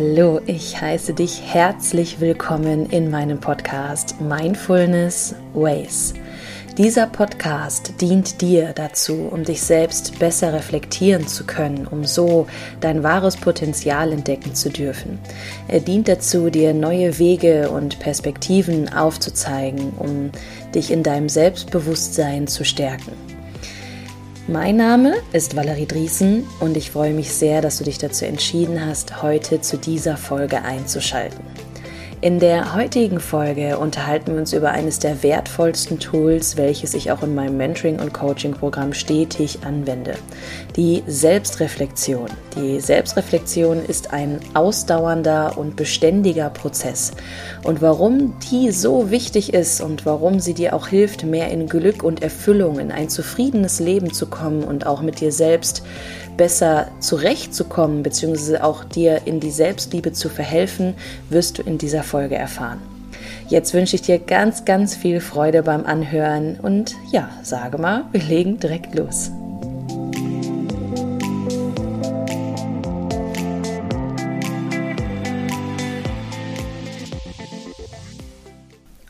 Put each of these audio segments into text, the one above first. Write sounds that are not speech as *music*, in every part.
Hallo, ich heiße dich herzlich willkommen in meinem Podcast Mindfulness Ways. Dieser Podcast dient dir dazu, um dich selbst besser reflektieren zu können, um so dein wahres Potenzial entdecken zu dürfen. Er dient dazu, dir neue Wege und Perspektiven aufzuzeigen, um dich in deinem Selbstbewusstsein zu stärken. Mein Name ist Valerie Driesen und ich freue mich sehr, dass du dich dazu entschieden hast, heute zu dieser Folge einzuschalten. In der heutigen Folge unterhalten wir uns über eines der wertvollsten Tools, welches ich auch in meinem Mentoring- und Coaching-Programm stetig anwende. Die Selbstreflexion. Die Selbstreflexion ist ein ausdauernder und beständiger Prozess. Und warum die so wichtig ist und warum sie dir auch hilft, mehr in Glück und Erfüllung, in ein zufriedenes Leben zu kommen und auch mit dir selbst besser zurechtzukommen, beziehungsweise auch dir in die Selbstliebe zu verhelfen, wirst du in dieser Folge erfahren. Jetzt wünsche ich dir ganz, ganz viel Freude beim Anhören und ja, sage mal, wir legen direkt los.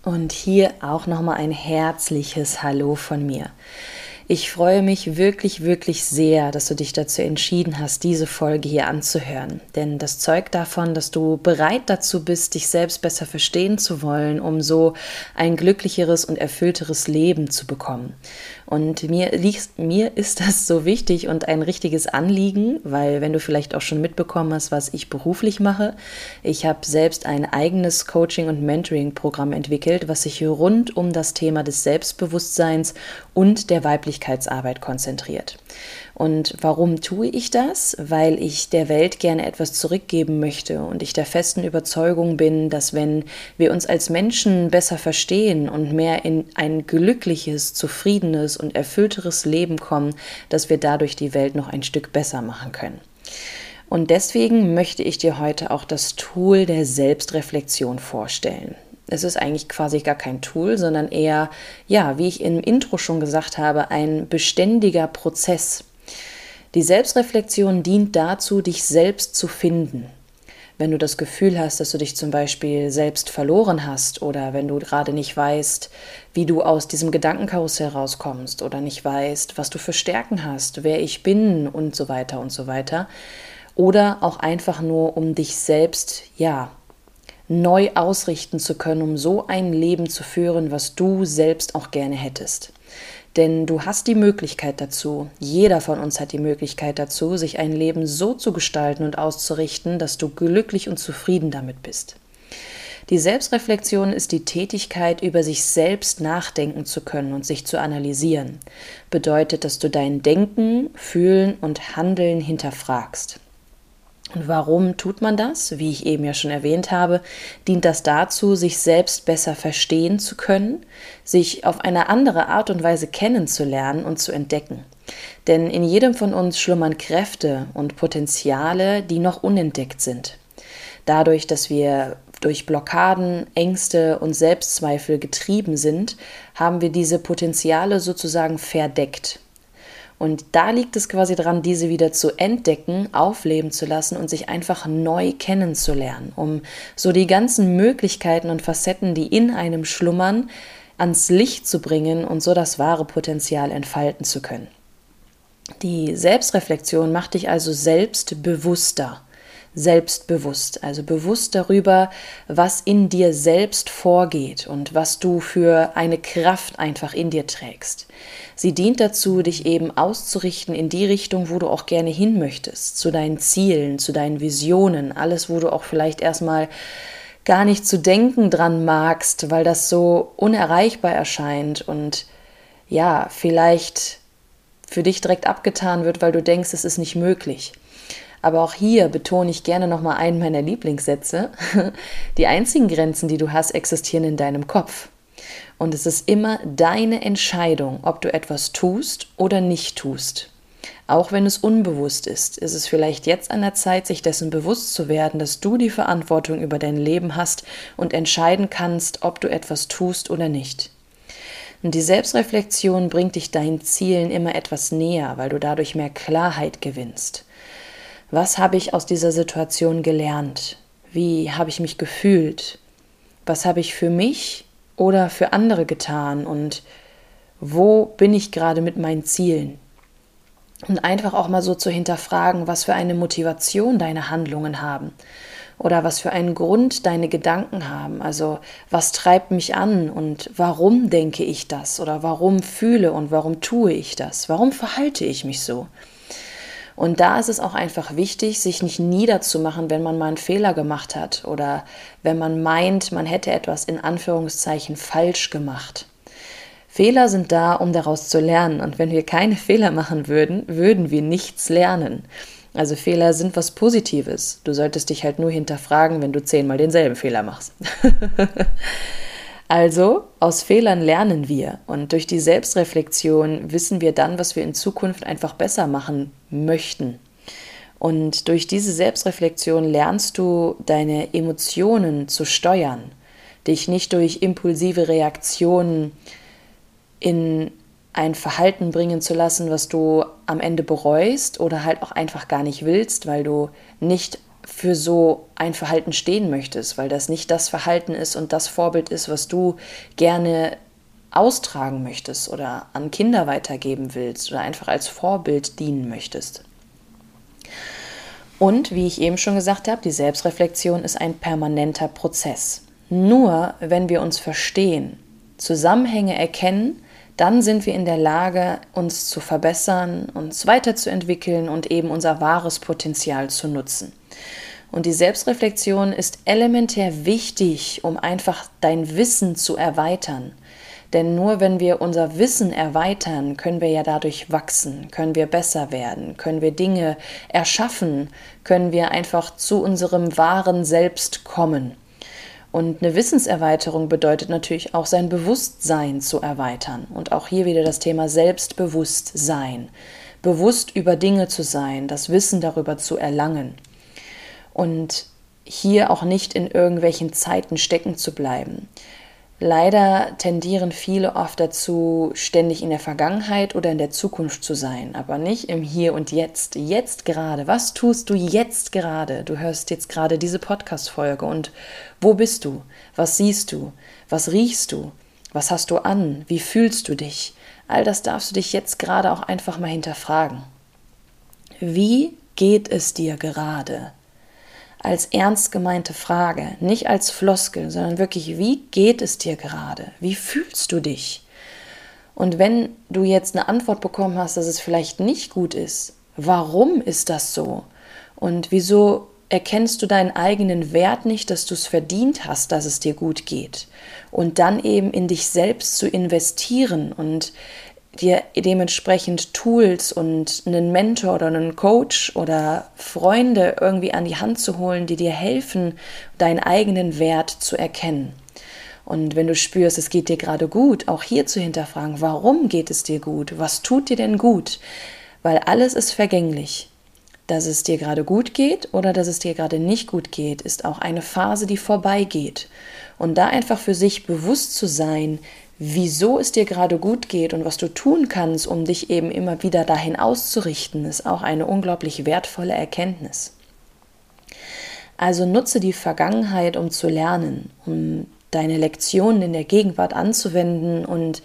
Und hier auch nochmal ein herzliches Hallo von mir. Ich freue mich wirklich, wirklich sehr, dass du dich dazu entschieden hast, diese Folge hier anzuhören. Denn das zeugt davon, dass du bereit dazu bist, dich selbst besser verstehen zu wollen, um so ein glücklicheres und erfüllteres Leben zu bekommen. Und mir, mir ist *laughs* das so wichtig und ein richtiges Anliegen, weil wenn du vielleicht auch schon mitbekommen hast, was ich beruflich mache, ich habe selbst ein eigenes Coaching- und Mentoring-Programm entwickelt, was sich rund um das Thema des Selbstbewusstseins und der Weiblichkeitsarbeit konzentriert. Und warum tue ich das? Weil ich der Welt gerne etwas zurückgeben möchte und ich der festen Überzeugung bin, dass wenn wir uns als Menschen besser verstehen und mehr in ein glückliches, zufriedenes und erfüllteres Leben kommen, dass wir dadurch die Welt noch ein Stück besser machen können. Und deswegen möchte ich dir heute auch das Tool der Selbstreflexion vorstellen. Es ist eigentlich quasi gar kein Tool, sondern eher, ja, wie ich im Intro schon gesagt habe, ein beständiger Prozess. Die Selbstreflexion dient dazu, dich selbst zu finden. Wenn du das Gefühl hast, dass du dich zum Beispiel selbst verloren hast oder wenn du gerade nicht weißt, wie du aus diesem Gedankenkarussell rauskommst oder nicht weißt, was du für Stärken hast, wer ich bin und so weiter und so weiter. Oder auch einfach nur, um dich selbst, ja, neu ausrichten zu können, um so ein Leben zu führen, was du selbst auch gerne hättest. Denn du hast die Möglichkeit dazu, jeder von uns hat die Möglichkeit dazu, sich ein Leben so zu gestalten und auszurichten, dass du glücklich und zufrieden damit bist. Die Selbstreflexion ist die Tätigkeit, über sich selbst nachdenken zu können und sich zu analysieren. Bedeutet, dass du dein Denken, Fühlen und Handeln hinterfragst. Und warum tut man das? Wie ich eben ja schon erwähnt habe, dient das dazu, sich selbst besser verstehen zu können, sich auf eine andere Art und Weise kennenzulernen und zu entdecken. Denn in jedem von uns schlummern Kräfte und Potenziale, die noch unentdeckt sind. Dadurch, dass wir durch Blockaden, Ängste und Selbstzweifel getrieben sind, haben wir diese Potenziale sozusagen verdeckt. Und da liegt es quasi dran, diese wieder zu entdecken, aufleben zu lassen und sich einfach neu kennenzulernen, um so die ganzen Möglichkeiten und Facetten, die in einem schlummern, ans Licht zu bringen und so das wahre Potenzial entfalten zu können. Die Selbstreflexion macht dich also selbst bewusster selbstbewusst, also bewusst darüber, was in dir selbst vorgeht und was du für eine Kraft einfach in dir trägst. Sie dient dazu, dich eben auszurichten in die Richtung, wo du auch gerne hin möchtest, zu deinen Zielen, zu deinen Visionen, alles, wo du auch vielleicht erstmal gar nicht zu denken dran magst, weil das so unerreichbar erscheint und ja, vielleicht für dich direkt abgetan wird, weil du denkst, es ist nicht möglich. Aber auch hier betone ich gerne nochmal einen meiner Lieblingssätze. *laughs* Die einzigen Grenzen, die du hast, existieren in deinem Kopf. Und es ist immer deine Entscheidung, ob du etwas tust oder nicht tust. Auch wenn es unbewusst ist, ist es vielleicht jetzt an der Zeit, sich dessen bewusst zu werden, dass du die Verantwortung über dein Leben hast und entscheiden kannst, ob du etwas tust oder nicht. Und die Selbstreflexion bringt dich deinen Zielen immer etwas näher, weil du dadurch mehr Klarheit gewinnst. Was habe ich aus dieser Situation gelernt? Wie habe ich mich gefühlt? Was habe ich für mich oder für andere getan? Und wo bin ich gerade mit meinen Zielen? Und einfach auch mal so zu hinterfragen, was für eine Motivation deine Handlungen haben oder was für einen Grund deine Gedanken haben. Also was treibt mich an und warum denke ich das oder warum fühle und warum tue ich das? Warum verhalte ich mich so? Und da ist es auch einfach wichtig, sich nicht niederzumachen, wenn man mal einen Fehler gemacht hat oder wenn man meint, man hätte etwas in Anführungszeichen falsch gemacht. Fehler sind da, um daraus zu lernen. Und wenn wir keine *laughs* Fehler machen würden, würden wir nichts lernen. Also Fehler sind was Positives. Du solltest dich halt nur hinterfragen, wenn du zehnmal denselben Fehler machst. *laughs* also aus Fehlern lernen wir und durch die Selbstreflexion wissen wir dann, was wir in Zukunft einfach besser machen möchten. Und durch diese Selbstreflexion lernst du deine Emotionen zu steuern, dich nicht durch impulsive Reaktionen in ein Verhalten bringen zu lassen, was du am Ende bereust oder halt auch einfach gar nicht willst, weil du nicht für so ein Verhalten stehen möchtest, weil das nicht das Verhalten ist und das Vorbild ist, was du gerne austragen möchtest oder an Kinder weitergeben willst oder einfach als Vorbild dienen möchtest. Und wie ich eben schon gesagt habe, die Selbstreflexion ist ein permanenter Prozess. Nur wenn wir uns verstehen, Zusammenhänge erkennen, dann sind wir in der Lage, uns zu verbessern, uns weiterzuentwickeln und eben unser wahres Potenzial zu nutzen. Und die Selbstreflexion ist elementär wichtig, um einfach dein Wissen zu erweitern. Denn nur wenn wir unser Wissen erweitern, können wir ja dadurch wachsen, können wir besser werden, können wir Dinge erschaffen, können wir einfach zu unserem wahren Selbst kommen. Und eine Wissenserweiterung bedeutet natürlich auch sein Bewusstsein zu erweitern. Und auch hier wieder das Thema Selbstbewusstsein. Bewusst über Dinge zu sein, das Wissen darüber zu erlangen. Und hier auch nicht in irgendwelchen Zeiten stecken zu bleiben. Leider tendieren viele oft dazu, ständig in der Vergangenheit oder in der Zukunft zu sein, aber nicht im Hier und Jetzt. Jetzt gerade. Was tust du jetzt gerade? Du hörst jetzt gerade diese Podcast-Folge und wo bist du? Was siehst du? Was riechst du? Was hast du an? Wie fühlst du dich? All das darfst du dich jetzt gerade auch einfach mal hinterfragen. Wie geht es dir gerade? Als ernst gemeinte Frage, nicht als Floskel, sondern wirklich, wie geht es dir gerade? Wie fühlst du dich? Und wenn du jetzt eine Antwort bekommen hast, dass es vielleicht nicht gut ist, warum ist das so? Und wieso erkennst du deinen eigenen Wert nicht, dass du es verdient hast, dass es dir gut geht? Und dann eben in dich selbst zu investieren und dir dementsprechend Tools und einen Mentor oder einen Coach oder Freunde irgendwie an die Hand zu holen, die dir helfen, deinen eigenen Wert zu erkennen. Und wenn du spürst, es geht dir gerade gut, auch hier zu hinterfragen, warum geht es dir gut? Was tut dir denn gut? Weil alles ist vergänglich. Dass es dir gerade gut geht oder dass es dir gerade nicht gut geht, ist auch eine Phase, die vorbeigeht. Und da einfach für sich bewusst zu sein, wieso es dir gerade gut geht und was du tun kannst, um dich eben immer wieder dahin auszurichten, ist auch eine unglaublich wertvolle Erkenntnis. Also nutze die Vergangenheit, um zu lernen, um deine Lektionen in der Gegenwart anzuwenden und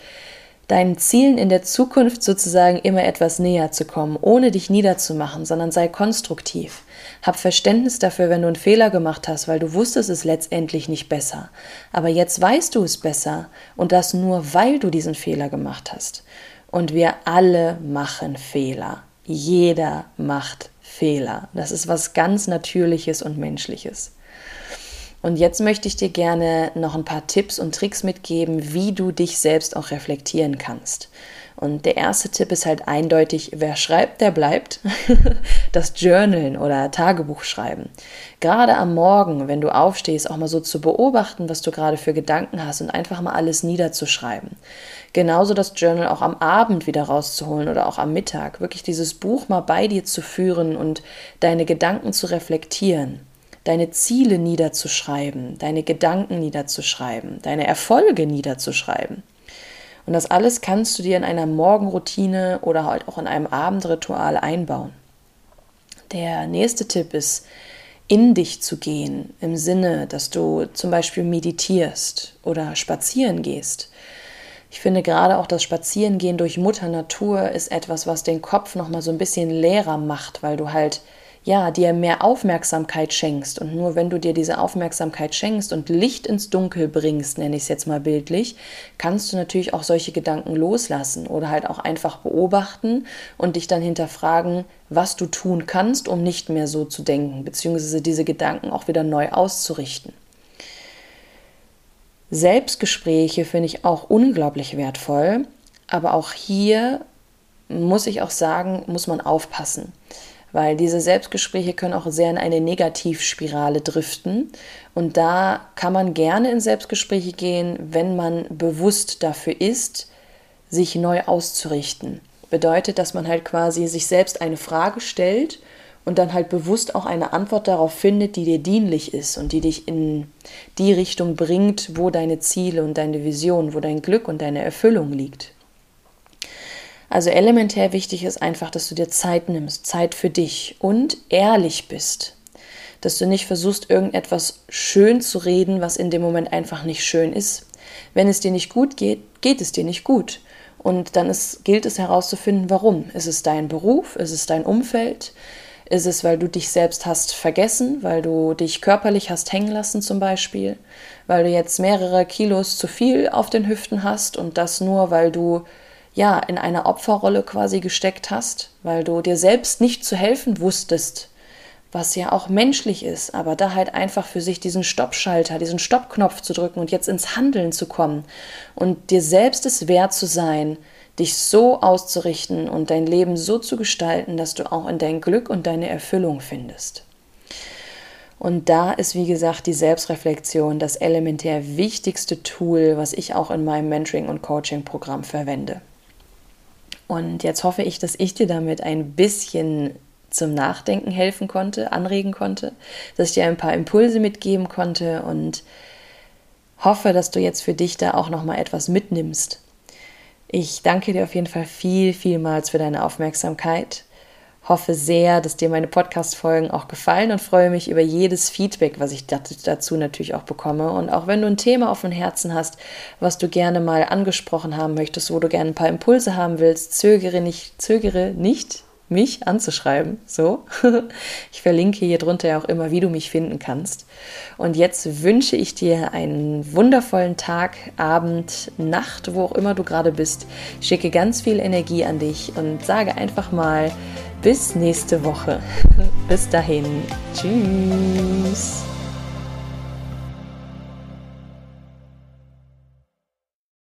deinen Zielen in der Zukunft sozusagen immer etwas näher zu kommen, ohne dich niederzumachen, sondern sei konstruktiv. Hab Verständnis dafür, wenn du einen Fehler gemacht hast, weil du wusstest es letztendlich nicht besser. Aber jetzt weißt du es besser und das nur, weil du diesen Fehler gemacht hast. Und wir alle machen Fehler. Jeder macht Fehler. Das ist was ganz Natürliches und Menschliches. Und jetzt möchte ich dir gerne noch ein paar Tipps und Tricks mitgeben, wie du dich selbst auch reflektieren kannst. Und der erste Tipp ist halt eindeutig, wer schreibt, der bleibt. *laughs* das Journalen oder Tagebuch schreiben. Gerade am Morgen, wenn du aufstehst, auch mal so zu beobachten, was du gerade für Gedanken hast und einfach mal alles niederzuschreiben. Genauso das Journal auch am Abend wieder rauszuholen oder auch am Mittag. Wirklich dieses Buch mal bei dir zu führen und deine Gedanken zu reflektieren deine Ziele niederzuschreiben, deine Gedanken niederzuschreiben, deine Erfolge niederzuschreiben. Und das alles kannst du dir in einer Morgenroutine oder halt auch in einem Abendritual einbauen. Der nächste Tipp ist, in dich zu gehen, im Sinne, dass du zum Beispiel meditierst oder spazieren gehst. Ich finde gerade auch das Spazierengehen durch Mutter Natur ist etwas, was den Kopf noch mal so ein bisschen leerer macht, weil du halt ja, dir mehr Aufmerksamkeit schenkst. Und nur wenn du dir diese Aufmerksamkeit schenkst und Licht ins Dunkel bringst, nenne ich es jetzt mal bildlich, kannst du natürlich auch solche Gedanken loslassen oder halt auch einfach beobachten und dich dann hinterfragen, was du tun kannst, um nicht mehr so zu denken, beziehungsweise diese Gedanken auch wieder neu auszurichten. Selbstgespräche finde ich auch unglaublich wertvoll, aber auch hier muss ich auch sagen, muss man aufpassen weil diese Selbstgespräche können auch sehr in eine Negativspirale driften. Und da kann man gerne in Selbstgespräche gehen, wenn man bewusst dafür ist, sich neu auszurichten. Bedeutet, dass man halt quasi sich selbst eine Frage stellt und dann halt bewusst auch eine Antwort darauf findet, die dir dienlich ist und die dich in die Richtung bringt, wo deine Ziele und deine Vision, wo dein Glück und deine Erfüllung liegt. Also elementär wichtig ist einfach, dass du dir Zeit nimmst, Zeit für dich und ehrlich bist. Dass du nicht versuchst, irgendetwas schön zu reden, was in dem Moment einfach nicht schön ist. Wenn es dir nicht gut geht, geht es dir nicht gut. Und dann ist, gilt es herauszufinden, warum. Ist es dein Beruf? Ist es dein Umfeld? Ist es, weil du dich selbst hast vergessen, weil du dich körperlich hast hängen lassen zum Beispiel, weil du jetzt mehrere Kilos zu viel auf den Hüften hast und das nur, weil du ja, in einer Opferrolle quasi gesteckt hast, weil du dir selbst nicht zu helfen wusstest, was ja auch menschlich ist, aber da halt einfach für sich diesen Stoppschalter, diesen Stoppknopf zu drücken und jetzt ins Handeln zu kommen und dir selbst es wert zu sein, dich so auszurichten und dein Leben so zu gestalten, dass du auch in dein Glück und deine Erfüllung findest. Und da ist, wie gesagt, die Selbstreflexion das elementär wichtigste Tool, was ich auch in meinem Mentoring- und Coaching-Programm verwende. Und jetzt hoffe ich, dass ich dir damit ein bisschen zum Nachdenken helfen konnte, anregen konnte, dass ich dir ein paar Impulse mitgeben konnte und hoffe, dass du jetzt für dich da auch noch mal etwas mitnimmst. Ich danke dir auf jeden Fall viel, vielmals für deine Aufmerksamkeit hoffe sehr, dass dir meine Podcast-Folgen auch gefallen und freue mich über jedes Feedback, was ich dazu natürlich auch bekomme. Und auch wenn du ein Thema auf dem Herzen hast, was du gerne mal angesprochen haben möchtest, wo du gerne ein paar Impulse haben willst, zögere nicht, zögere nicht, mich anzuschreiben. So. *laughs* Ich verlinke hier drunter ja auch immer, wie du mich finden kannst. Und jetzt wünsche ich dir einen wundervollen Tag, Abend, Nacht, wo auch immer du gerade bist. Schicke ganz viel Energie an dich und sage einfach mal, bis nächste Woche. *laughs* Bis dahin. Tschüss.